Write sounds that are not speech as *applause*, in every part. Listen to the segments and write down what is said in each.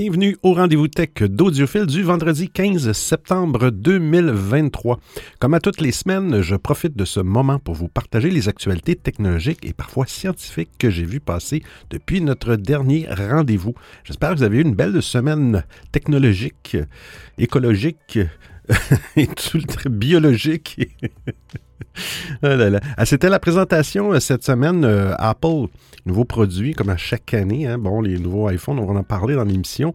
Bienvenue au rendez-vous tech d'Audiophile du vendredi 15 septembre 2023. Comme à toutes les semaines, je profite de ce moment pour vous partager les actualités technologiques et parfois scientifiques que j'ai vues passer depuis notre dernier rendez-vous. J'espère que vous avez eu une belle semaine technologique, écologique *laughs* et tout biologique. *laughs* Ah ah, c'était la présentation euh, cette semaine euh, Apple, nouveau produit comme à chaque année. Hein. bon, les nouveaux iPhones, on va en parler dans l'émission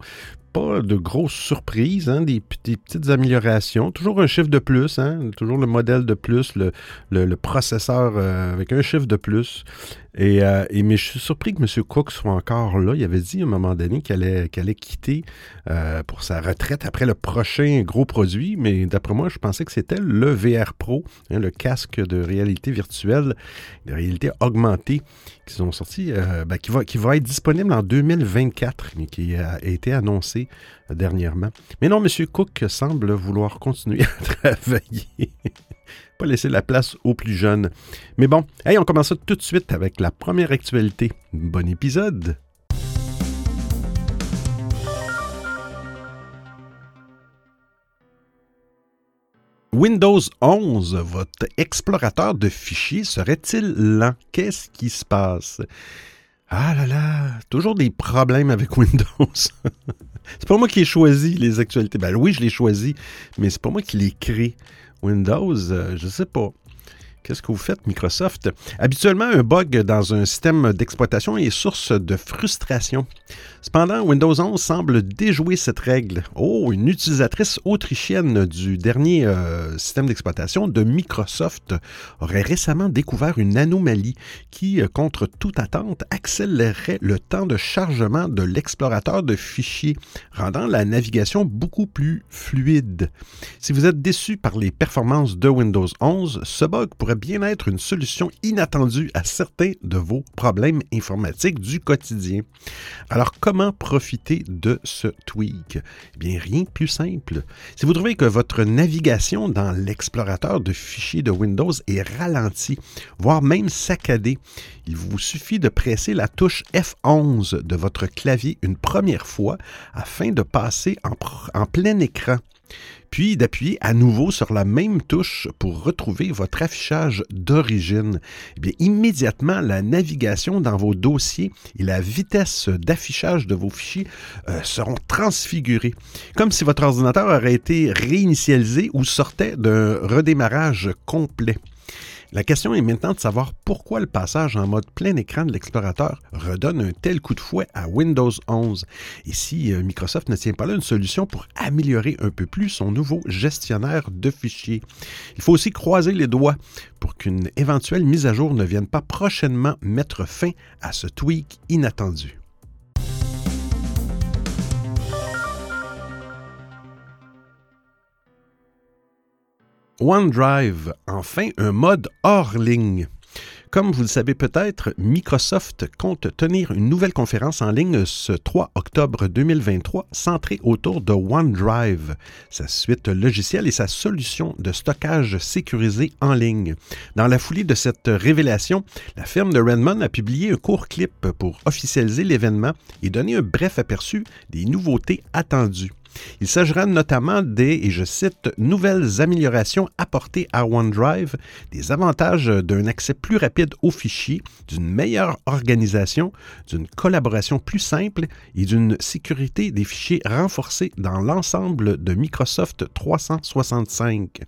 pas de grosses surprises, hein, des, petites améliorations. Toujours un chiffre de plus, hein, toujours le modèle de plus, le, processeur euh, avec un chiffre de plus. Euh, et, mais je suis surpris que M. Cook soit encore là. Il avait dit à un moment donné qu'il allait, allait, quitter euh, pour sa retraite après le prochain gros produit. Mais d'après moi, je pensais que c'était le VR Pro, hein, le casque de réalité virtuelle, de réalité augmentée, qu'ils ont sorti, euh, ben, qui, va, qui va être disponible en 2024, mais qui a été annoncé dernièrement. Mais non, M. Cook semble vouloir continuer *laughs* à travailler pas laisser la place aux plus jeunes. Mais bon, hey, on commence tout de suite avec la première actualité. Bon épisode! Windows 11, votre explorateur de fichiers serait-il lent? Qu'est-ce qui se passe? Ah là là, toujours des problèmes avec *laughs* Windows. c'est pas moi qui ai choisi les actualités. Ben oui, je les choisi, mais c'est pas moi qui les crée. Windows, euh, je sais pas. Qu'est-ce que vous faites, Microsoft? Habituellement, un bug dans un système d'exploitation est source de frustration. Cependant, Windows 11 semble déjouer cette règle. Oh, une utilisatrice autrichienne du dernier euh, système d'exploitation de Microsoft aurait récemment découvert une anomalie qui, euh, contre toute attente, accélérerait le temps de chargement de l'explorateur de fichiers, rendant la navigation beaucoup plus fluide. Si vous êtes déçu par les performances de Windows 11, ce bug pourrait bien être une solution inattendue à certains de vos problèmes informatiques du quotidien. Alors, comment profiter de ce tweak? Eh bien, rien de plus simple. Si vous trouvez que votre navigation dans l'explorateur de fichiers de Windows est ralentie, voire même saccadée, il vous suffit de presser la touche F11 de votre clavier une première fois afin de passer en, en plein écran puis d'appuyer à nouveau sur la même touche pour retrouver votre affichage d'origine. Eh bien, immédiatement, la navigation dans vos dossiers et la vitesse d'affichage de vos fichiers euh, seront transfigurées, comme si votre ordinateur aurait été réinitialisé ou sortait d'un redémarrage complet. La question est maintenant de savoir pourquoi le passage en mode plein écran de l'explorateur redonne un tel coup de fouet à Windows 11 et si euh, Microsoft ne tient pas là une solution pour améliorer un peu plus son nouveau gestionnaire de fichiers? Il faut aussi croiser les doigts pour qu'une éventuelle mise à jour ne vienne pas prochainement mettre fin à ce tweak inattendu. OneDrive, enfin un mode hors ligne. Comme vous le savez peut-être, Microsoft compte tenir une nouvelle conférence en ligne ce 3 octobre 2023 centrée autour de OneDrive, sa suite logicielle et sa solution de stockage sécurisé en ligne. Dans la foulée de cette révélation, la firme de Redmond a publié un court clip pour officialiser l'événement et donner un bref aperçu des nouveautés attendues. Il s'agira notamment des, et je cite, nouvelles améliorations apportées à OneDrive, des avantages d'un accès plus rapide aux fichiers, d'une meilleure organisation, d'une collaboration plus simple et d'une sécurité des fichiers renforcée dans l'ensemble de Microsoft 365.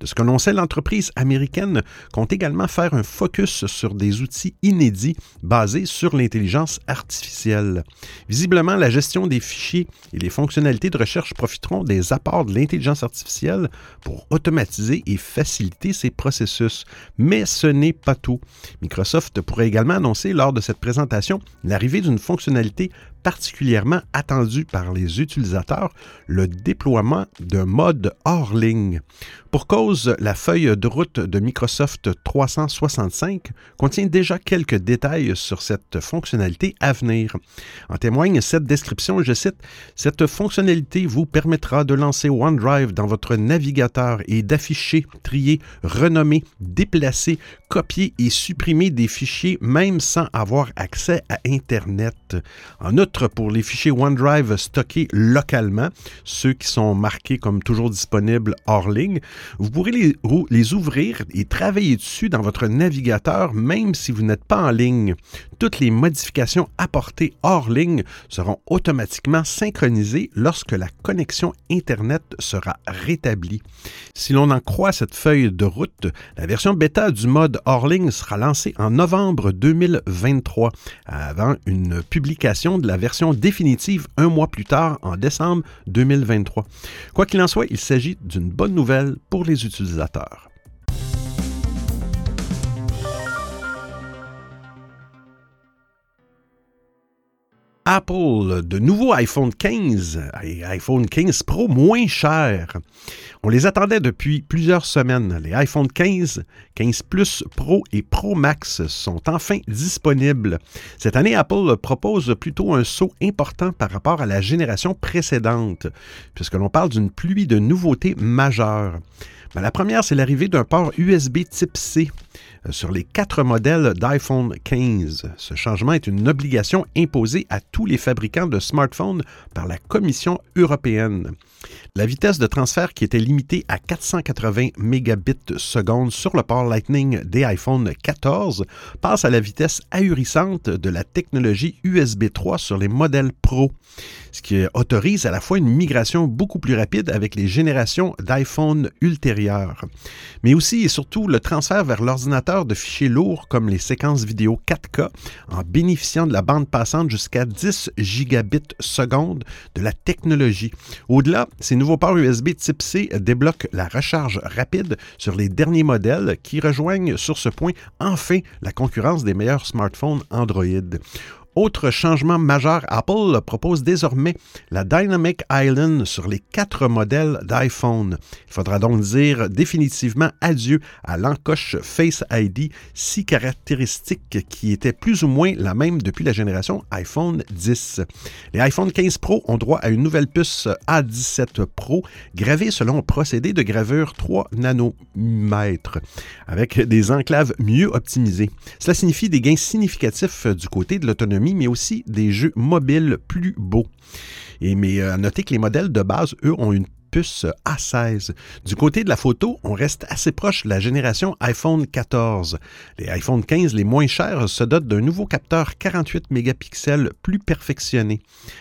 De ce que l'on sait, l'entreprise américaine compte également faire un focus sur des outils inédits basés sur l'intelligence artificielle. Visiblement, la gestion des fichiers et les fonctionnalités de recherche profiteront des apports de l'intelligence artificielle pour automatiser et faciliter ces processus. Mais ce n'est pas tout. Microsoft pourrait également annoncer lors de cette présentation l'arrivée d'une fonctionnalité particulièrement attendu par les utilisateurs, le déploiement d'un mode hors ligne. Pour cause, la feuille de route de Microsoft 365 contient déjà quelques détails sur cette fonctionnalité à venir. En témoigne cette description, je cite, Cette fonctionnalité vous permettra de lancer OneDrive dans votre navigateur et d'afficher, trier, renommer, déplacer, copier et supprimer des fichiers même sans avoir accès à Internet. En outre, pour les fichiers OneDrive stockés localement, ceux qui sont marqués comme toujours disponibles hors ligne, vous pourrez les ouvrir et travailler dessus dans votre navigateur même si vous n'êtes pas en ligne. Toutes les modifications apportées hors ligne seront automatiquement synchronisées lorsque la connexion Internet sera rétablie. Si l'on en croit cette feuille de route, la version bêta du mode hors ligne sera lancée en novembre 2023, avant une publication de la version définitive un mois plus tard, en décembre 2023. Quoi qu'il en soit, il s'agit d'une bonne nouvelle pour les utilisateurs. Apple, de nouveaux iPhone 15 et iPhone 15 Pro moins chers. On les attendait depuis plusieurs semaines. Les iPhone 15, 15 Plus Pro et Pro Max sont enfin disponibles. Cette année, Apple propose plutôt un saut important par rapport à la génération précédente, puisque l'on parle d'une pluie de nouveautés majeures. Ben, la première, c'est l'arrivée d'un port USB type C euh, sur les quatre modèles d'iPhone 15. Ce changement est une obligation imposée à tous les fabricants de smartphones par la Commission européenne. La vitesse de transfert qui était limitée à 480 mégabits seconde sur le port Lightning des iPhone 14 passe à la vitesse ahurissante de la technologie USB 3 sur les modèles Pro, ce qui autorise à la fois une migration beaucoup plus rapide avec les générations d'iPhone ultérieures, mais aussi et surtout le transfert vers l'ordinateur de fichiers lourds comme les séquences vidéo 4K en bénéficiant de la bande passante jusqu'à 10 gigabits seconde de la technologie. Au-delà, ces nouveaux ports USB type C débloquent la recharge rapide sur les derniers modèles qui rejoignent sur ce point enfin la concurrence des meilleurs smartphones Android. Autre changement majeur, Apple propose désormais la Dynamic Island sur les quatre modèles d'iPhone. Il faudra donc dire définitivement adieu à l'encoche Face ID, si caractéristique qui était plus ou moins la même depuis la génération iPhone 10. Les iPhone 15 Pro ont droit à une nouvelle puce A17 Pro gravée selon un procédé de gravure 3 nanomètres avec des enclaves mieux optimisées. Cela signifie des gains significatifs du côté de l'autonomie mais aussi des jeux mobiles plus beaux. Et mais euh, noter que les modèles de base, eux, ont une a16. Du côté de la photo, on reste assez proche de la génération iPhone 14. Les iPhone 15 les moins chers se dotent d'un nouveau capteur 48 mégapixels plus perfectionné.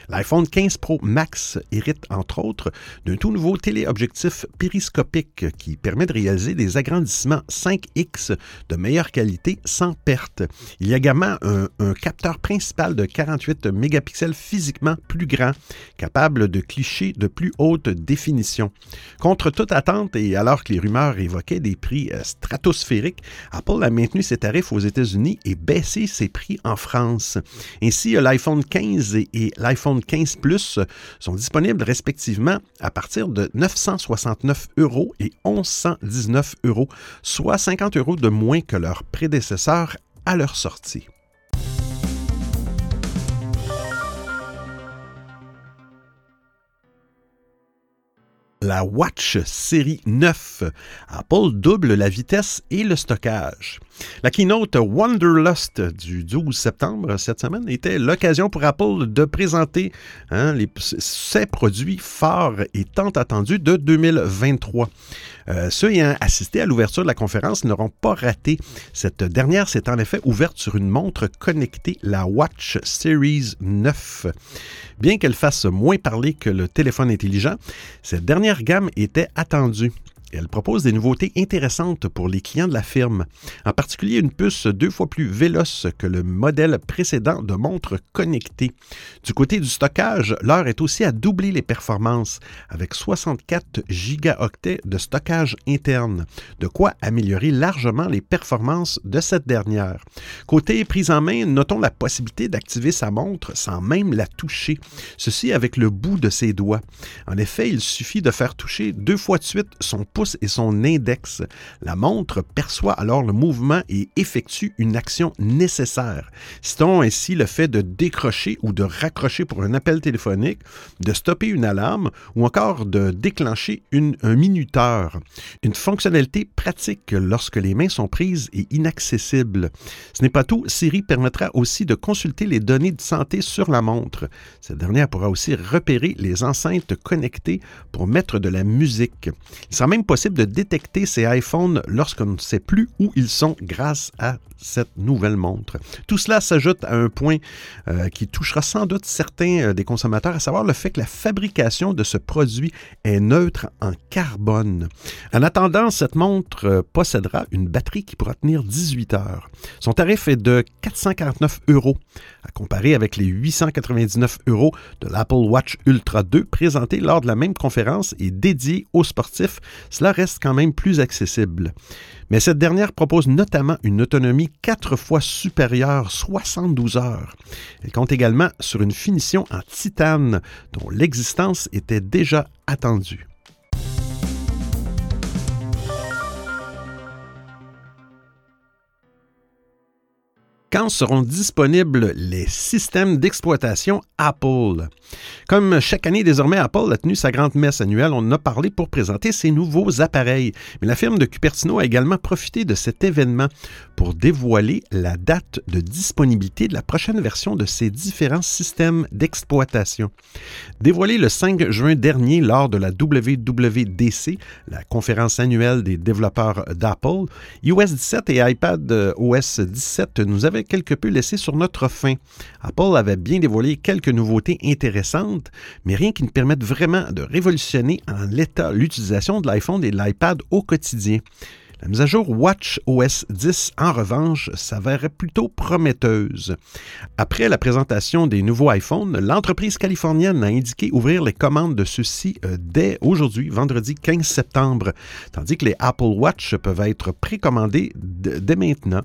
L'iPhone 15 Pro Max hérite entre autres d'un tout nouveau téléobjectif périscopique qui permet de réaliser des agrandissements 5X de meilleure qualité sans perte. Il y a également un, un capteur principal de 48 mégapixels physiquement plus grand, capable de clichés de plus haute définition Contre toute attente et alors que les rumeurs évoquaient des prix euh, stratosphériques, Apple a maintenu ses tarifs aux États-Unis et baissé ses prix en France. Ainsi, l'iPhone 15 et l'iPhone 15 Plus sont disponibles respectivement à partir de 969 euros et 1119 euros, soit 50 euros de moins que leurs prédécesseurs à leur sortie. La Watch série 9. Apple double la vitesse et le stockage. La keynote Wanderlust du 12 septembre cette semaine était l'occasion pour Apple de présenter hein, ses produits forts et tant attendus de 2023. Euh, ceux ayant assisté à l'ouverture de la conférence n'auront pas raté. Cette dernière s'est en effet ouverte sur une montre connectée, la Watch Series 9. Bien qu'elle fasse moins parler que le téléphone intelligent, cette dernière gamme était attendue elle propose des nouveautés intéressantes pour les clients de la firme, en particulier une puce deux fois plus véloce que le modèle précédent de montre connectée. Du côté du stockage, l'heure est aussi à doubler les performances avec 64 gigaoctets de stockage interne, de quoi améliorer largement les performances de cette dernière. Côté prise en main, notons la possibilité d'activer sa montre sans même la toucher, ceci avec le bout de ses doigts. En effet, il suffit de faire toucher deux fois de suite son pouce et son index. La montre perçoit alors le mouvement et effectue une action nécessaire. Citons ainsi le fait de décrocher ou de raccrocher pour un appel téléphonique, de stopper une alarme ou encore de déclencher un minuteur. Une fonctionnalité pratique lorsque les mains sont prises et inaccessibles. Ce n'est pas tout, Siri permettra aussi de consulter les données de santé sur la montre. Cette dernière pourra aussi repérer les enceintes connectées pour mettre de la musique. Il sera même possible de détecter ces iPhones lorsqu'on ne sait plus où ils sont grâce à cette nouvelle montre. Tout cela s'ajoute à un point euh, qui touchera sans doute certains euh, des consommateurs, à savoir le fait que la fabrication de ce produit est neutre en carbone. En attendant, cette montre euh, possédera une batterie qui pourra tenir 18 heures. Son tarif est de 449 euros, à comparer avec les 899 euros de l'Apple Watch Ultra 2 présenté lors de la même conférence et dédié aux sportifs. Cela reste quand même plus accessible. Mais cette dernière propose notamment une autonomie quatre fois supérieure, 72 heures. Elle compte également sur une finition en titane dont l'existence était déjà attendue. Quand seront disponibles les systèmes d'exploitation Apple. Comme chaque année désormais, Apple a tenu sa grande messe annuelle. On en a parlé pour présenter ses nouveaux appareils. Mais la firme de Cupertino a également profité de cet événement pour dévoiler la date de disponibilité de la prochaine version de ses différents systèmes d'exploitation. Dévoilé le 5 juin dernier lors de la WWDC, la conférence annuelle des développeurs d'Apple, iOS 17 et iPad OS 17 nous avaient quelque peu laissé sur notre faim. Apple avait bien dévoilé quelques nouveautés intéressantes, mais rien qui ne permette vraiment de révolutionner en l'état l'utilisation de l'iPhone et de l'iPad au quotidien. La mise à jour Watch OS 10, en revanche, s'avérait plutôt prometteuse. Après la présentation des nouveaux iPhones, l'entreprise californienne a indiqué ouvrir les commandes de ceux-ci euh, dès aujourd'hui, vendredi 15 septembre, tandis que les Apple Watch peuvent être précommandés dès maintenant.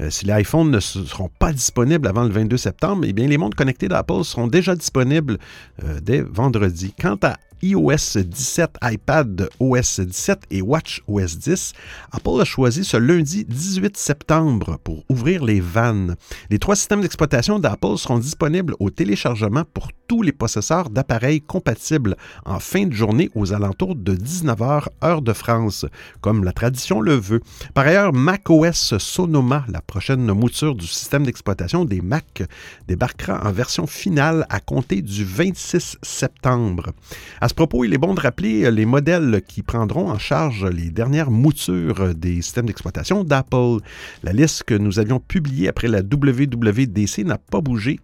Euh, si les iPhones ne seront pas disponibles avant le 22 septembre, eh les montres connectées d'Apple seront déjà disponibles euh, dès vendredi. Quant à iOS 17, iPad OS 17 et Watch OS 10, Apple a choisi ce lundi 18 septembre pour ouvrir les vannes. Les trois systèmes d'exploitation d'Apple seront disponibles au téléchargement pour tous les possesseurs d'appareils compatibles en fin de journée aux alentours de 19h heure de France, comme la tradition le veut. Par ailleurs, macOS Sonoma, la prochaine mouture du système d'exploitation des Mac, débarquera en version finale à compter du 26 septembre. À ce propos, il est bon de rappeler les modèles qui prendront en charge les dernières moutures des systèmes d'exploitation d'Apple. La liste que nous avions publiée après la WWDC n'a pas bougé.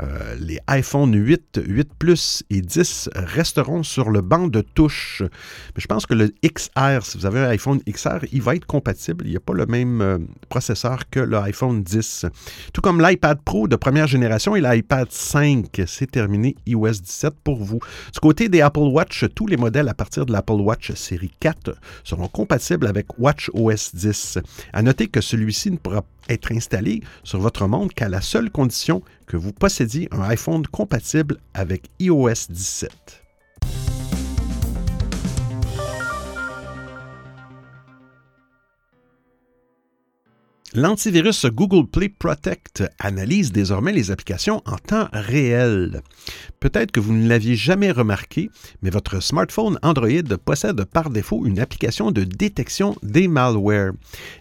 Euh, les iPhone 8, 8 Plus et 10 resteront sur le banc de touche. Mais je pense que le XR, si vous avez un iPhone XR, il va être compatible. Il n'y a pas le même euh, processeur que l'iPhone 10. Tout comme l'iPad Pro de première génération et l'iPad 5. C'est terminé iOS 17 pour vous. Du côté des Apple Watch, tous les modèles à partir de l'Apple Watch série 4 seront compatibles avec Watch OS 10. À noter que celui-ci ne pourra être installé sur votre montre qu'à la seule condition que vous possédiez un iPhone compatible avec iOS 17. L'antivirus Google Play Protect analyse désormais les applications en temps réel. Peut-être que vous ne l'aviez jamais remarqué, mais votre smartphone Android possède par défaut une application de détection des malwares.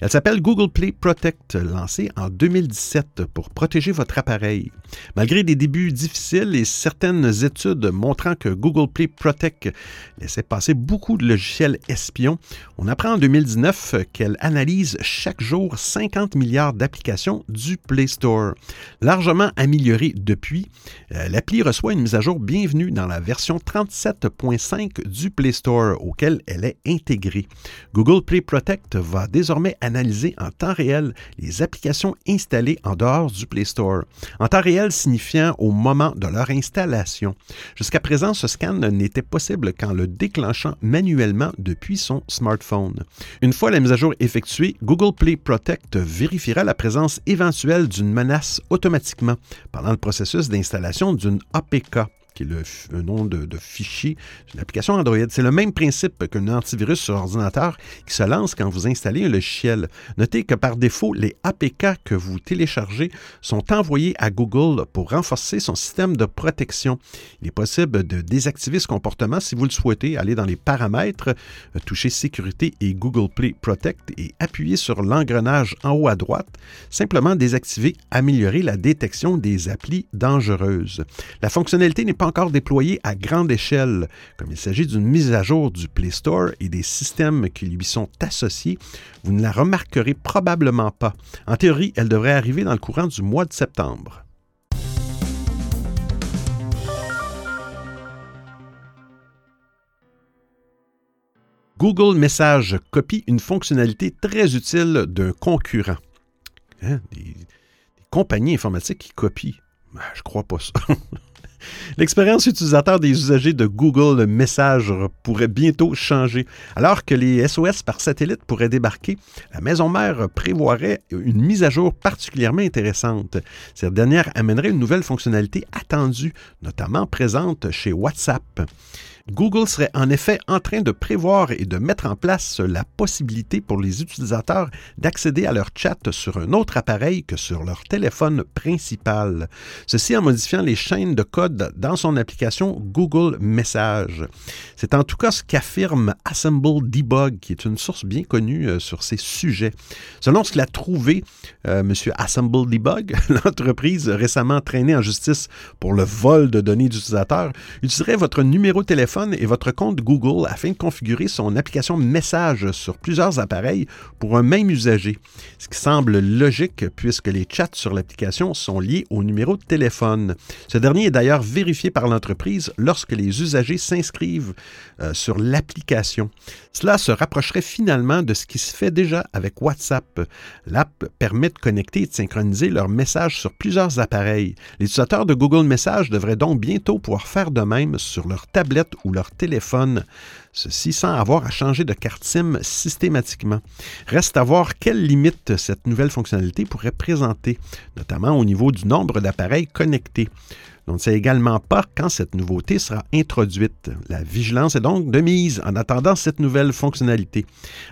Elle s'appelle Google Play Protect, lancée en 2017 pour protéger votre appareil. Malgré des débuts difficiles et certaines études montrant que Google Play Protect laissait passer beaucoup de logiciels espions, on apprend en 2019 qu'elle analyse chaque jour 50 milliards d'applications du Play Store. Largement améliorée depuis, euh, l'appli reçoit une mise à jour bienvenue dans la version 37.5 du Play Store auquel elle est intégrée. Google Play Protect va désormais analyser en temps réel les applications installées en dehors du Play Store. En temps réel signifiant au moment de leur installation. Jusqu'à présent, ce scan n'était possible qu'en le déclenchant manuellement depuis son smartphone. Une fois la mise à jour effectuée, Google Play Protect vérifiera la présence éventuelle d'une menace automatiquement pendant le processus d'installation d'une APK qui est le nom de, fichier d'une application Android. C'est le même principe qu'un antivirus sur ordinateur qui se lance quand vous installez un logiciel. Notez que par défaut, les APK que vous téléchargez sont envoyés à Google pour renforcer son système de protection. Il est possible de désactiver ce comportement si vous le souhaitez. Allez dans les paramètres, euh, toucher Sécurité et Google Play Protect et appuyez sur l'engrenage en haut à droite. Simplement désactiver, améliorer la détection des applis dangereuses. La fonctionnalité n'est pas encore déployée à grande échelle. Comme il s'agit d'une mise à jour du Play Store et des systèmes qui lui sont associés, vous ne la remarquerez probablement pas. En théorie, elle devrait arriver dans le courant du mois de septembre. Google Message copie une fonctionnalité très utile d'un concurrent. Hein? Des, compagnies informatiques qui copient. Ben, je crois pas ça. *laughs* L'expérience utilisateur des usagers de Google Message pourrait bientôt changer. Alors que les SOS par satellite pourraient débarquer, la maison mère prévoirait une mise à jour particulièrement intéressante. Cette dernière amènerait une nouvelle fonctionnalité attendue, notamment présente chez WhatsApp. Google serait en effet en train de prévoir et de mettre en place la possibilité pour les utilisateurs d'accéder à leur chat sur un autre appareil que sur leur téléphone principal. Ceci en modifiant les chaînes de code dans son application Google Message. C'est en tout cas ce qu'affirme Assemble Debug, qui est une source bien connue euh, sur ces sujets. Selon ce qu'il a trouvé, euh, M. Assemble Debug, *laughs* l'entreprise récemment traînée en justice pour le vol de données d'utilisateurs, utiliserait votre numéro de téléphone et votre compte Google afin de configurer son application Message sur plusieurs appareils pour un même usager, ce qui semble logique puisque les chats sur l'application sont liés au numéro de téléphone. Ce dernier est d'ailleurs vérifié par l'entreprise lorsque les usagers s'inscrivent euh, sur l'application. Cela se rapprocherait finalement de ce qui se fait déjà avec WhatsApp. L'app permet de connecter et de synchroniser leurs messages sur plusieurs appareils. Les utilisateurs de Google Message devraient donc bientôt pouvoir faire de même sur leur tablette ou leur téléphone, ceci sans avoir à changer de carte SIM systématiquement. Reste à voir quelles limites cette nouvelle fonctionnalité pourrait présenter, notamment au niveau du nombre d'appareils connectés. On ne sait également pas quand cette nouveauté sera introduite. La vigilance est donc de mise en attendant cette nouvelle fonctionnalité.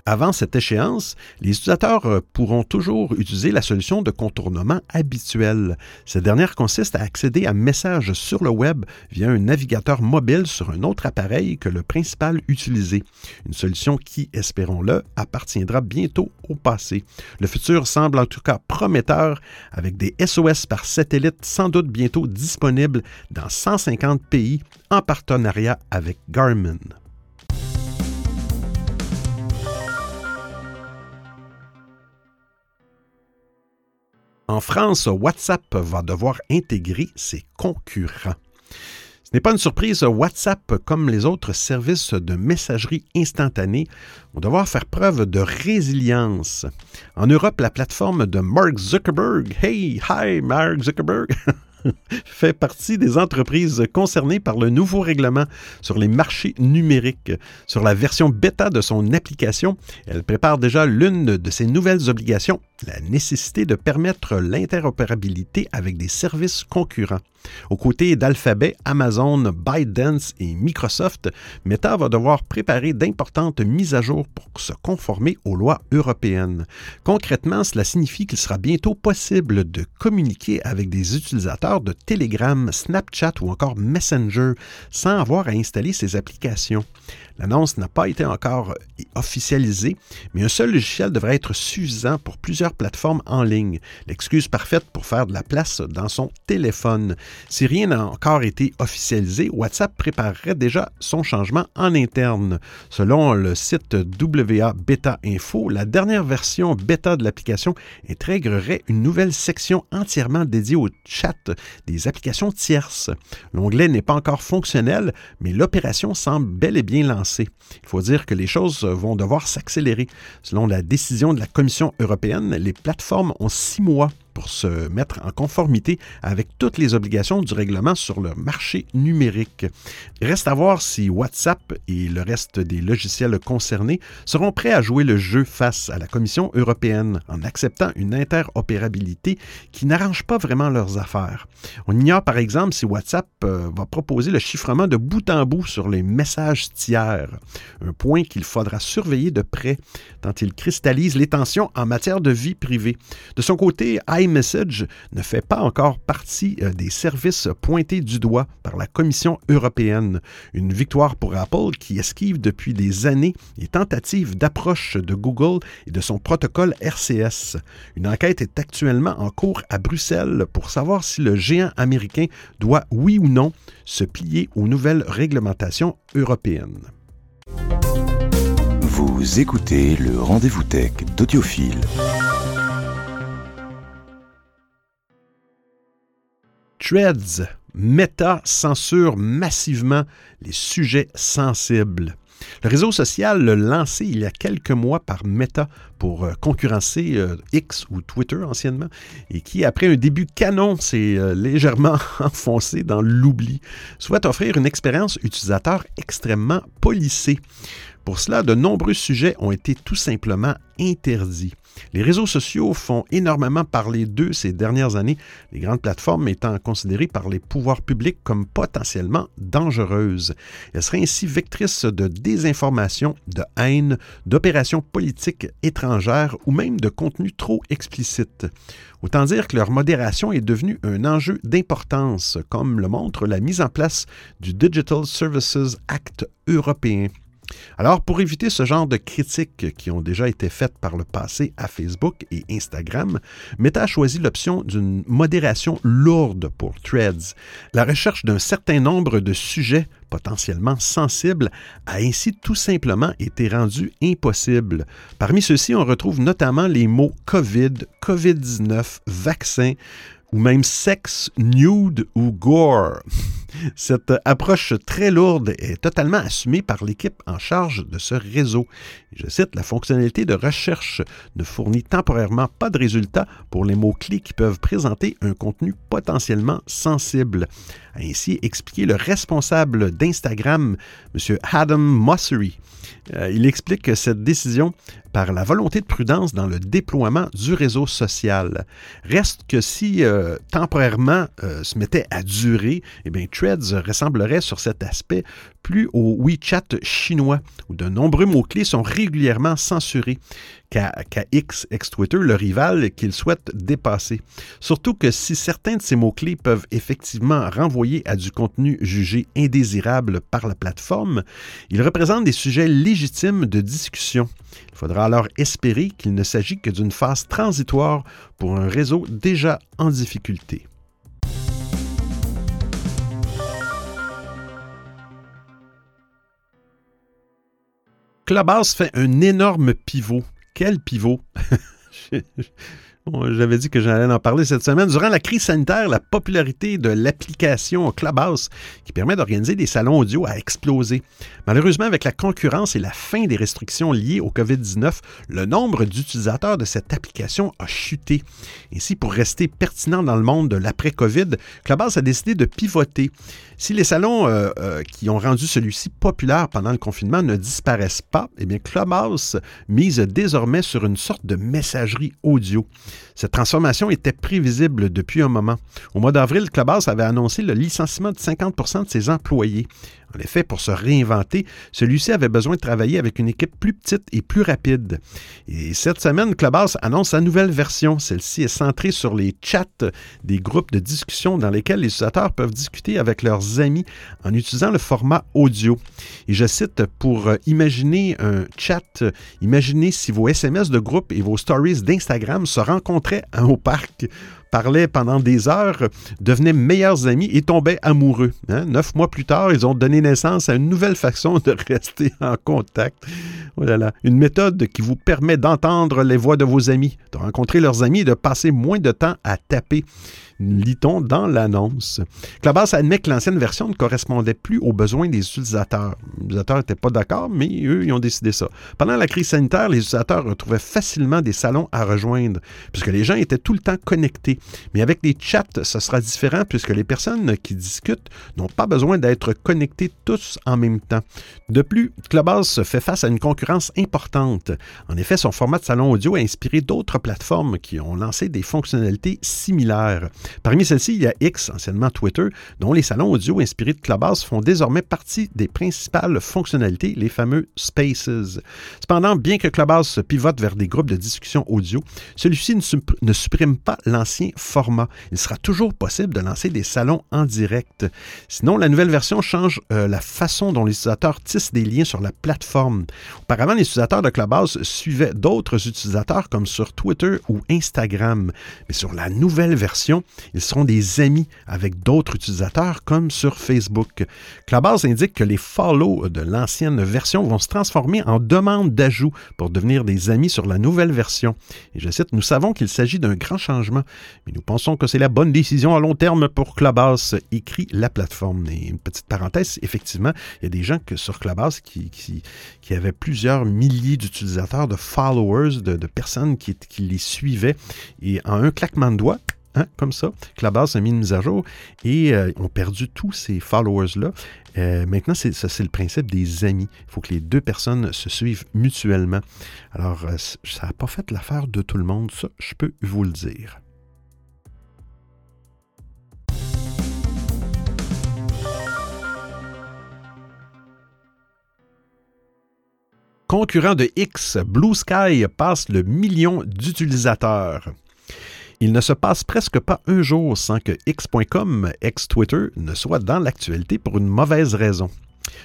Avant cette échéance, les utilisateurs euh, pourront toujours utiliser la solution de contournement habituelle. Cette dernière consiste à accéder à messages sur le web via un navigateur mobile sur un autre appareil que le principal utilisé. Une solution qui, espérons-le, appartiendra bientôt au passé. Le futur semble en tout cas prometteur avec des SOS par satellite sans doute bientôt disponibles dans 150 pays en partenariat avec Garmin. En France, WhatsApp va devoir intégrer ses concurrents. Ce n'est pas une surprise, WhatsApp, comme les autres services de messagerie instantanée, vont devoir faire preuve de résilience. En Europe, la plateforme de Mark Zuckerberg, hey, hi Mark Zuckerberg, *laughs* *laughs* fait partie des entreprises concernées par le nouveau règlement sur les marchés numériques. Sur la version bêta de son application, elle prépare déjà l'une de ses nouvelles obligations, la nécessité de permettre l'interopérabilité avec des services concurrents. Aux côtés d'Alphabet, Amazon, ByteDance et Microsoft, Meta va devoir préparer d'importantes mises à jour pour se conformer aux lois européennes. Concrètement, cela signifie qu'il sera bientôt possible de communiquer avec des utilisateurs de Telegram, Snapchat ou encore Messenger sans avoir à installer ces applications. L'annonce n'a pas été encore officialisée, mais un seul logiciel devrait être suffisant pour plusieurs plateformes en ligne. L'excuse parfaite pour faire de la place dans son téléphone. Si rien n'a encore été officialisé, WhatsApp préparerait déjà son changement en interne. Selon le site WA Beta Info, la dernière version bêta de l'application intégrerait une nouvelle section entièrement dédiée au chat des applications tierces. L'onglet n'est pas encore fonctionnel, mais l'opération semble bel et bien lancée il faut dire que les choses vont devoir s'accélérer. Selon la décision de la Commission européenne, les plateformes ont six mois pour se mettre en conformité avec toutes les obligations du règlement sur le marché numérique. reste à voir si WhatsApp et le reste des logiciels concernés seront prêts à jouer le jeu face à la Commission européenne en acceptant une interopérabilité qui n'arrange pas vraiment leurs affaires. On ignore par exemple si WhatsApp euh, va proposer le chiffrement de bout en bout sur les messages tiers, un point qu'il faudra surveiller de près tant il cristallise les tensions en matière de vie privée. De son côté, iMessage ne fait pas encore partie euh, des services pointés du doigt par la Commission européenne. Une victoire pour Apple qui esquive depuis des années les tentatives d'approche de Google et de son protocole RCS. Une enquête est actuellement en cours à Bruxelles pour savoir si le géant américain doit, oui ou non, se plier aux nouvelles réglementations européennes. Vous écoutez le rendez-vous tech d'Audiophile. Threads, Meta censure massivement les sujets sensibles. Le réseau social lancé il y a quelques mois par Meta pour euh, concurrencer euh, X ou Twitter anciennement et qui, après un début canon, s'est euh, légèrement *laughs* enfoncé dans l'oubli, souhaite offrir une expérience utilisateur extrêmement polissée. Pour cela, de nombreux sujets ont été tout simplement interdits. Les réseaux sociaux font énormément parler d'eux ces dernières années, les grandes plateformes étant considérées par les pouvoirs publics comme potentiellement dangereuses. Elles seraient ainsi vectrices de désinformation, de haine, d'opérations politiques étrangères ou même de contenus trop explicites. Autant dire que leur modération est devenue un enjeu d'importance, comme le montre la mise en place du Digital Services Act européen. Alors, pour éviter ce genre de critiques qui ont déjà été faites par le passé à Facebook et Instagram, Meta a choisi l'option d'une modération lourde pour Threads. La recherche d'un certain nombre de sujets potentiellement sensibles a ainsi tout simplement été rendue impossible. Parmi ceux-ci, on retrouve notamment les mots COVID, COVID-19, vaccin, ou même sexe, nude ou gore. Cette approche très lourde est totalement assumée par l'équipe en charge de ce réseau. Je cite, la fonctionnalité de recherche ne fournit temporairement pas de résultats pour les mots-clés qui peuvent présenter un contenu potentiellement sensible. A ainsi expliqué le responsable d'Instagram, M. Adam Mossery. Euh, il explique que cette décision par la volonté de prudence dans le déploiement du réseau social. Reste que si euh, temporairement euh, se mettait à durer, eh bien, Threads ressemblerait sur cet aspect plus au WeChat chinois, où de nombreux mots-clés sont régulièrement censurés qu'à X, ex-Twitter, le rival qu'il souhaite dépasser. Surtout que si certains de ces mots-clés peuvent effectivement renvoyer à du contenu jugé indésirable par la plateforme, ils représentent des sujets légitimes de discussion. Il faudra alors espérer qu'il ne s'agit que d'une phase transitoire pour un réseau déjà en difficulté. Clubhouse fait un énorme pivot. Quel pivot? *laughs* J'avais dit que j'allais en parler cette semaine. Durant la crise sanitaire, la popularité de l'application Clubhouse, qui permet d'organiser des salons audio, a explosé. Malheureusement, avec la concurrence et la fin des restrictions liées au COVID-19, le nombre d'utilisateurs de cette application a chuté. Ainsi, pour rester pertinent dans le monde de l'après-COVID, Clubhouse a décidé de pivoter. Si les salons euh, euh, qui ont rendu celui-ci populaire pendant le confinement ne disparaissent pas, eh bien Clubhouse mise désormais sur une sorte de messagerie audio. Cette transformation était prévisible depuis un moment. Au mois d'avril, Clubhouse avait annoncé le licenciement de 50 de ses employés. En effet, pour se réinventer, celui-ci avait besoin de travailler avec une équipe plus petite et plus rapide. Et cette semaine, Clubhouse annonce sa nouvelle version. Celle-ci est centrée sur les chats des groupes de discussion dans lesquels les utilisateurs peuvent discuter avec leurs amis en utilisant le format audio. Et je cite, pour imaginer un chat, imaginez si vos SMS de groupe et vos stories d'Instagram se rencontraient au parc parlaient pendant des heures, devenaient meilleurs amis et tombaient amoureux. Hein. Neuf mois plus tard, ils ont donné naissance à une nouvelle façon de *laughs* rester en contact. Oh Une méthode qui vous permet d'entendre les voix de vos amis, de rencontrer leurs amis et de passer moins de temps à taper. Lit-on dans l'annonce. Clubhouse admet que l'ancienne version ne correspondait plus aux besoins des utilisateurs. Les utilisateurs n'étaient pas d'accord, mais eux, ils ont décidé ça. Pendant la crise sanitaire, les utilisateurs retrouvaient facilement des salons à rejoindre, puisque les gens étaient tout le temps connectés. Mais avec des chats, ce sera différent, puisque les personnes qui discutent n'ont pas besoin d'être connectés tous en même temps. De plus, Clubhouse fait face à une concurrence importante. En effet, son format de salon audio a inspiré d'autres plateformes qui ont lancé des fonctionnalités similaires. Parmi celles-ci, il y a X, anciennement Twitter, dont les salons audio inspirés de Clubhouse font désormais partie des principales fonctionnalités, les fameux Spaces. Cependant, bien que Clubhouse se pivote vers des groupes de discussion audio, celui-ci ne, supprime pas l'ancien format. Il sera toujours possible de lancer des salons en direct. Sinon, la nouvelle version change euh, la façon dont les utilisateurs tissent des liens sur la plateforme. Auparavant, les utilisateurs de Clubhouse suivaient d'autres utilisateurs comme sur Twitter ou Instagram. Mais sur la nouvelle version, ils seront des amis avec d'autres utilisateurs comme sur Facebook. Clubhouse indique que les follow de l'ancienne version vont se transformer en demandes d'ajout pour devenir des amis sur la nouvelle version. Et je cite, Nous savons qu'il s'agit d'un grand changement, mais nous pensons que c'est la bonne décision à long terme pour Clubhouse, écrit la plateforme. Et une petite parenthèse, effectivement, il y a des gens que sur Clubhouse qui, avaient plusieurs milliers d'utilisateurs, de followers, de, personnes qui, qui les suivaient. Et en un claquement de doigts, Hein, comme ça. Clubhouse a mis une mise à jour et euh, ont perdu tous ces followers-là. Euh, maintenant, c'est, ça, c'est le principe des amis. Il faut que les deux personnes se suivent mutuellement. Alors, euh, ça n'a pas fait l'affaire de tout le monde, ça, je peux vous le dire. Concurrent de X, Blue Sky passe le million d'utilisateurs. Il ne se passe presque pas un jour sans que X.com, ex-Twitter, ne soit dans l'actualité pour une mauvaise raison.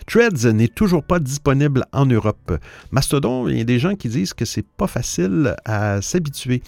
Threads n'est toujours pas disponible en Europe. Mastodon, il y a des gens qui disent que c'est pas facile à s'habituer.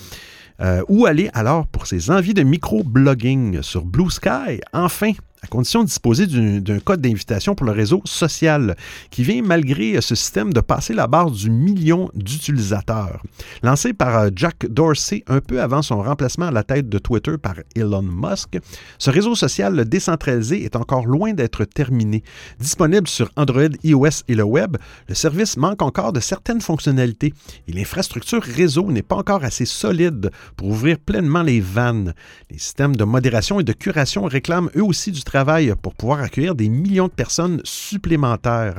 Euh, où aller alors pour ses envies de micro-blogging sur Blue Sky? Enfin, à condition de disposer d'un code d'invitation pour le réseau social, qui vient malgré ce système de passer la barre du million d'utilisateurs. Lancé par euh, Jack Dorsey un peu avant son remplacement à la tête de Twitter par Elon Musk, ce réseau social décentralisé est encore loin d'être terminé. Disponible sur Android, iOS et le web, le service manque encore de certaines fonctionnalités et l'infrastructure réseau n'est pas encore assez solide pour ouvrir pleinement les vannes. Les systèmes de modération et de curation réclament eux aussi du travail pour pouvoir accueillir des millions de personnes supplémentaires.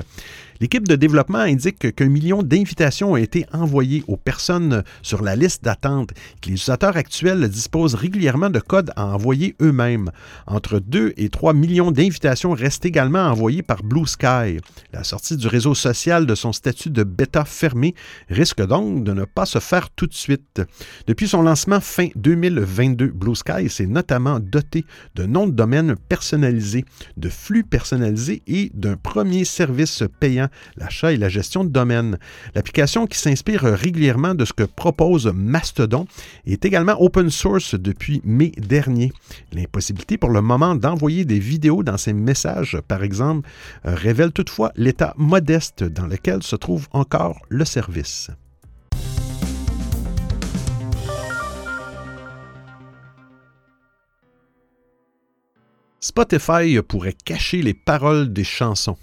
L'équipe de développement indique qu'un million d'invitations ont été envoyées aux personnes sur la liste d'attente, que les utilisateurs actuels disposent régulièrement de codes à envoyer eux-mêmes. Entre 2 et 3 millions d'invitations restent également envoyées par Blue Sky. La sortie du réseau social de son statut de bêta fermé risque donc de ne pas se faire tout de suite. Depuis son lancement fin 2022, Blue Sky s'est notamment doté de noms de domaine personnalisés, de flux personnalisés et d'un premier service payant l'achat et la gestion de domaine. L'application qui s'inspire régulièrement de ce que propose Mastodon est également open source depuis mai dernier. L'impossibilité pour le moment d'envoyer des vidéos dans ces messages, par exemple, euh, révèle toutefois l'état modeste dans lequel se trouve encore le service. Spotify pourrait cacher les paroles des chansons.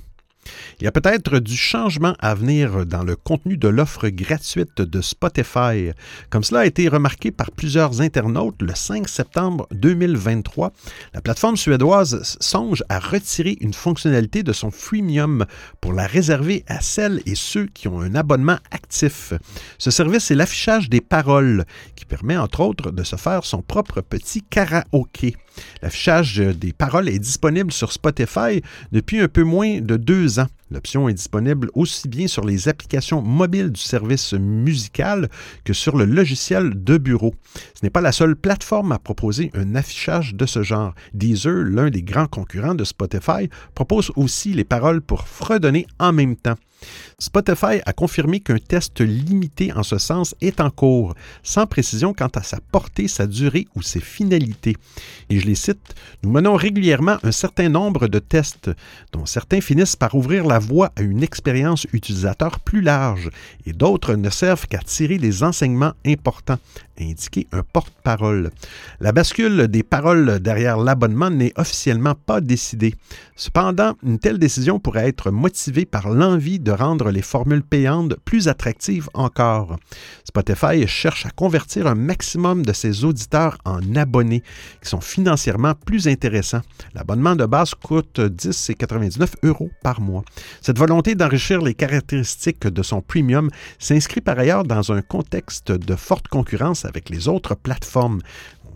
Il y a peut-être du changement à venir dans le contenu de l'offre gratuite de Spotify. Comme cela a été remarqué par plusieurs internautes le 5 septembre 2023, la plateforme suédoise songe à retirer une fonctionnalité de son freemium pour la réserver à celles et ceux qui ont un abonnement actif. Ce service est l'affichage des paroles qui permet entre autres de se faire son propre petit karaoké. L'affichage des paroles est disponible sur Spotify depuis un peu moins de deux ans. L'option est disponible aussi bien sur les applications mobiles du service musical que sur le logiciel de bureau. Ce n'est pas la seule plateforme à proposer un affichage de ce genre. Deezer, l'un des grands concurrents de Spotify, propose aussi les paroles pour fredonner en même temps. Spotify a confirmé qu'un test limité en ce sens est en cours, sans précision quant à sa portée, sa durée ou ses finalités. Et je les cite, Nous menons régulièrement un certain nombre de tests, dont certains finissent par ouvrir la voie à une expérience utilisateur plus large, et d'autres ne servent qu'à tirer des enseignements importants, indiquer un porte-parole. La bascule des paroles derrière l'abonnement n'est officiellement pas décidée. Cependant, une telle décision pourrait être motivée par l'envie de rendre les formules payantes plus attractives encore. Spotify cherche à convertir un maximum de ses auditeurs en abonnés qui sont financièrement plus intéressants. L'abonnement de base coûte 10,99 euros par mois. Cette volonté d'enrichir les caractéristiques de son premium s'inscrit par ailleurs dans un contexte de forte concurrence avec les autres plateformes.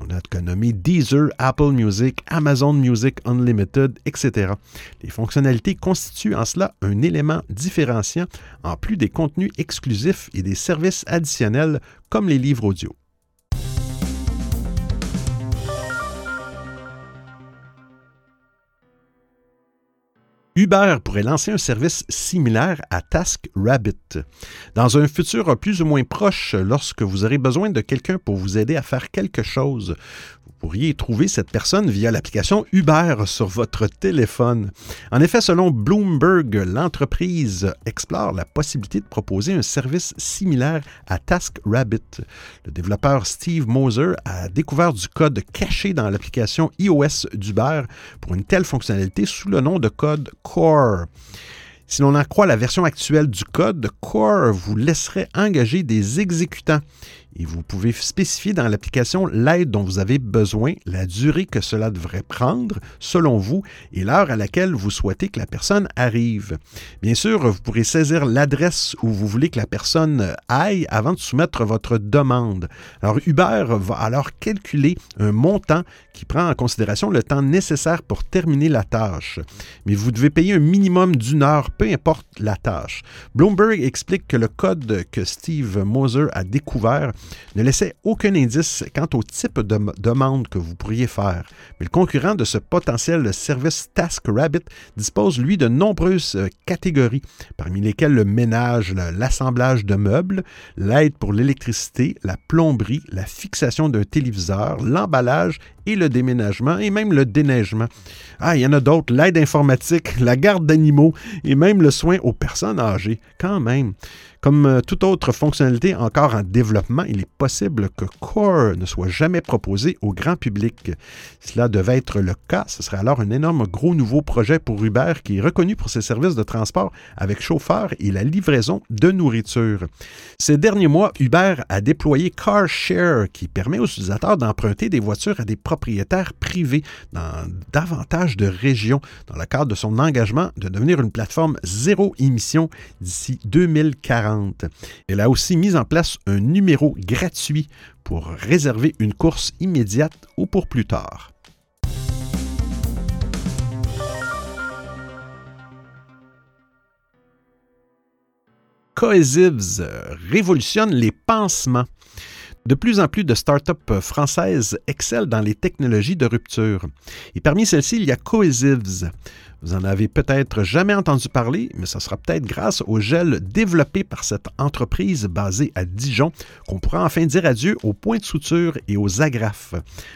On a nommé Deezer, Apple Music, Amazon Music Unlimited, etc. Les fonctionnalités constituent en cela un élément différenciant, en plus des contenus exclusifs et des services additionnels comme les livres audio. Uber pourrait lancer un service similaire à TaskRabbit. Dans un futur plus ou moins proche, lorsque vous aurez besoin de quelqu'un pour vous aider à faire quelque chose, pourriez trouver cette personne via l'application Uber sur votre téléphone. En effet, selon Bloomberg, l'entreprise explore la possibilité de proposer un service similaire à TaskRabbit. Le développeur Steve Moser a découvert du code caché dans l'application iOS d'Uber pour une telle fonctionnalité sous le nom de code Core. Si l'on en croit la version actuelle du code, Core vous laisserait engager des exécutants et vous pouvez spécifier dans l'application l'aide dont vous avez besoin, la durée que cela devrait prendre selon vous et l'heure à laquelle vous souhaitez que la personne arrive. Bien sûr, vous pourrez saisir l'adresse où vous voulez que la personne aille avant de soumettre votre demande. Alors Uber va alors calculer un montant qui prend en considération le temps nécessaire pour terminer la tâche. Mais vous devez payer un minimum d'une heure, peu importe la tâche. Bloomberg explique que le code que Steve Moser a découvert ne laissait aucun indice quant au type de demande que vous pourriez faire. Mais le concurrent de ce potentiel service TaskRabbit dispose, lui, de nombreuses euh, catégories, parmi lesquelles le ménage, l'assemblage de meubles, l'aide pour l'électricité, la plomberie, la fixation d'un téléviseur, l'emballage et le déménagement et même le déneigement. Ah, il y en a d'autres, l'aide informatique, la garde d'animaux et même le soin aux personnes âgées. Quand même. Comme euh, toute autre fonctionnalité encore en développement, il est possible que Core ne soit jamais proposé au grand public. Cela devait être le cas, ce serait alors un énorme gros nouveau projet pour Uber qui est reconnu pour ses services de transport avec chauffeur et la livraison de nourriture. Ces derniers mois, Uber a déployé Car Share qui permet aux utilisateurs d'emprunter des voitures à des propriétaires privés dans davantage de régions dans le cadre de son engagement de devenir une plateforme zéro émission d'ici 2040. Elle a aussi mis en place un numéro gratuit pour réserver une course immédiate ou pour plus tard. Cohesives révolutionne les pansements. De plus en plus de startups françaises excellent dans les technologies de rupture. Et parmi celles-ci, il y a Cohesives, vous en avez peut-être jamais entendu parler, mais ce sera peut-être grâce au gel développé par cette entreprise basée à Dijon qu'on pourra enfin dire adieu aux points de suture et aux agrafes.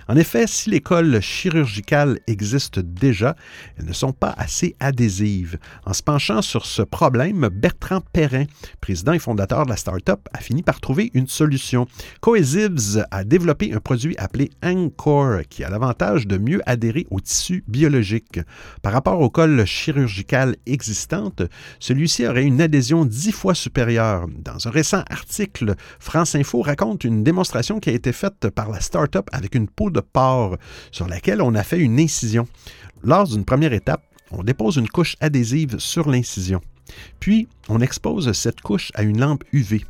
En effet, si l'école chirurgicale existe déjà, elles ne sont pas assez adhésives. En se penchant sur ce problème, Bertrand Perrin, président et fondateur de la start-up, a fini par trouver une solution. Cohesives a développé un produit appelé Anchor qui a l'avantage de mieux adhérer au tissu biologique. Par rapport au colle chirurgicale existante, celui-ci aurait une adhésion dix fois supérieure. Dans un récent article, France Info raconte une démonstration qui a été faite par la start-up avec une peau de porc sur laquelle on a fait une incision. Lors d'une première étape, on dépose une couche adhésive sur l'incision. Puis, on expose cette couche à une lampe UV.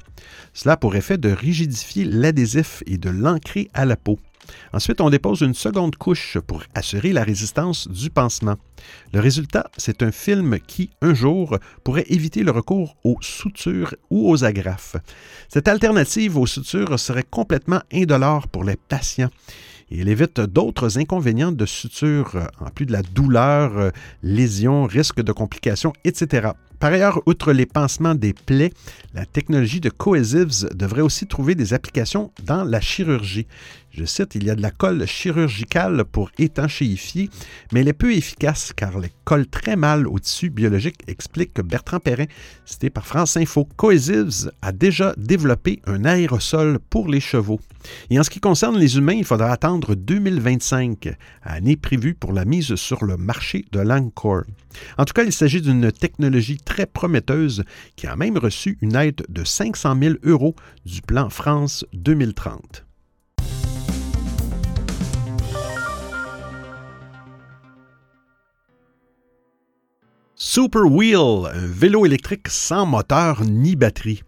Cela a pour effet de rigidifier l'adhésif et de l'ancrer à la peau. Ensuite, on dépose une seconde couche pour assurer la résistance du pansement. Le résultat, c'est un film qui, un jour, pourrait éviter le recours aux sutures ou aux agrafes. Cette alternative aux sutures serait complètement indolore pour les patients et elle évite d'autres inconvénients de suture, en plus de la douleur, lésions, risques de complications, etc. Par ailleurs, outre les pansements des plaies, la technologie de Cohesives devrait aussi trouver des applications dans la chirurgie. Je cite, il y a de la colle chirurgicale pour étanchéifier, mais elle est peu efficace car elle colle très mal au tissu biologique, explique Bertrand Perrin, cité par France Info. Cohesives a déjà développé un aérosol pour les chevaux. Et en ce qui concerne les humains, il faudra attendre 2025, année prévue pour la mise sur le marché de l'Ancore. En tout cas, il s'agit d'une technologie très prometteuse qui a même reçu une aide de 500 000 euros du plan France 2030. Super Wheel, un vélo électrique sans moteur ni batterie.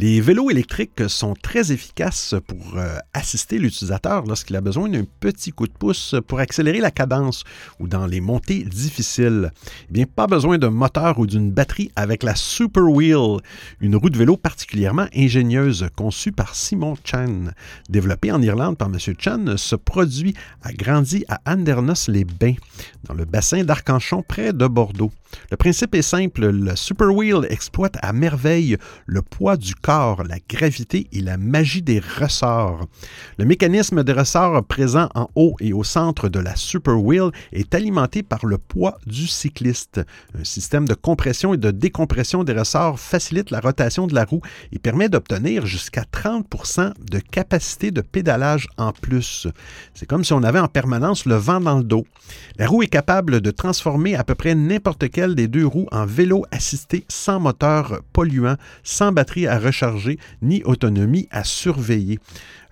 Les vélos électriques sont très efficaces pour euh, assister l'utilisateur lorsqu'il a besoin d'un petit coup de pouce pour accélérer la cadence ou dans les montées difficiles. Eh bien, pas besoin d'un moteur ou d'une batterie avec la Super Wheel, une roue de vélo particulièrement ingénieuse conçue par Simon Chan. Développée en Irlande par M. Chan, ce produit a grandi à Andernos-les-Bains, dans le bassin d'Arcanchon près de Bordeaux. Le principe est simple, le Super Wheel exploite à merveille le poids du la gravité et la magie des ressorts. Le mécanisme des ressorts présent en haut et au centre de la Super Wheel est alimenté par le poids du cycliste. Un système de compression et de décompression des ressorts facilite la rotation de la roue et permet d'obtenir jusqu'à 30% de capacité de pédalage en plus. C'est comme si on avait en permanence le vent dans le dos. La roue est capable de transformer à peu près n'importe quel des deux roues en vélo assisté sans moteur polluant, sans batterie à recharger, ni autonomie à surveiller.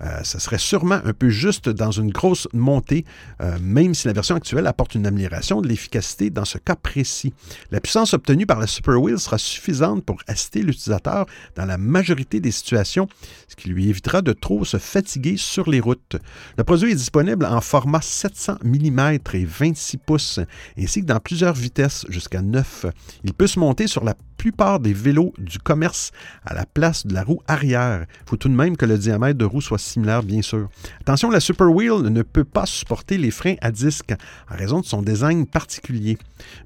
Euh, ça serait sûrement un peu juste dans une grosse montée, euh, même si la version actuelle apporte une amélioration de l'efficacité dans ce cas précis. La puissance obtenue par la Super Wheel sera suffisante pour assister l'utilisateur dans la majorité des situations, ce qui lui évitera de trop se fatiguer sur les routes. Le produit est disponible en format 700 mm et 26 pouces, ainsi que dans plusieurs vitesses jusqu'à 9. Il peut se monter sur la plupart des vélos du commerce à la place de la roue arrière. Il faut tout de même que le diamètre de roue soit similaire, bien sûr. Attention, la Super Wheel ne peut pas supporter les freins à disque en raison de son design particulier.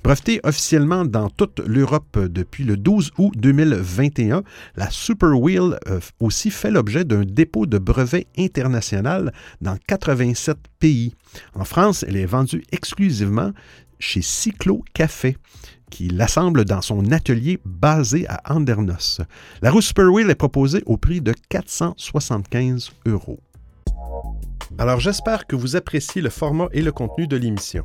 Brevetée officiellement dans toute l'Europe depuis le 12 août 2021, la Super Wheel euh, aussi fait l'objet d'un dépôt de brevet international dans 87 pays. En France, elle est vendue exclusivement chez Cyclo Café qui l'assemble dans son atelier basé à Andernos. La roue Super Wheel est proposée au prix de 475 euros. Alors j'espère que vous appréciez le format et le contenu de l'émission.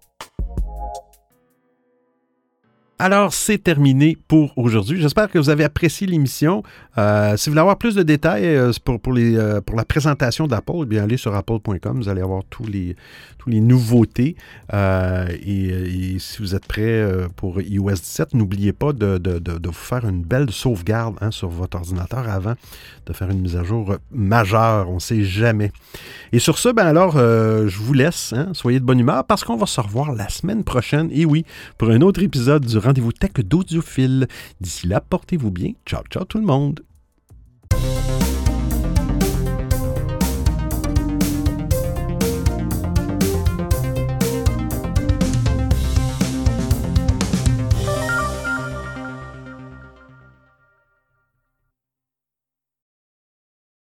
Alors, c'est terminé pour aujourd'hui. J'espère que vous avez apprécié l'émission. Euh, si vous voulez avoir plus de détails euh, pour, pour, les, euh, pour la présentation d'Apple, eh bien, allez sur apple.com. Vous allez avoir tous les, tous les nouveautés. Et, si vous êtes prêt pour iOS 17, n'oubliez pas de, de, de, vous faire une belle sauvegarde hein, sur votre ordinateur avant de faire une mise à jour majeure. On ne sait jamais. Et sur ce, ben alors, je vous laisse. Hein, soyez de bonne humeur parce qu'on va se revoir la semaine prochaine. Et oui, pour un autre épisode du rendez-vous tech d'audiophile. D'ici là, portez-vous bien. Ciao, ciao tout le monde.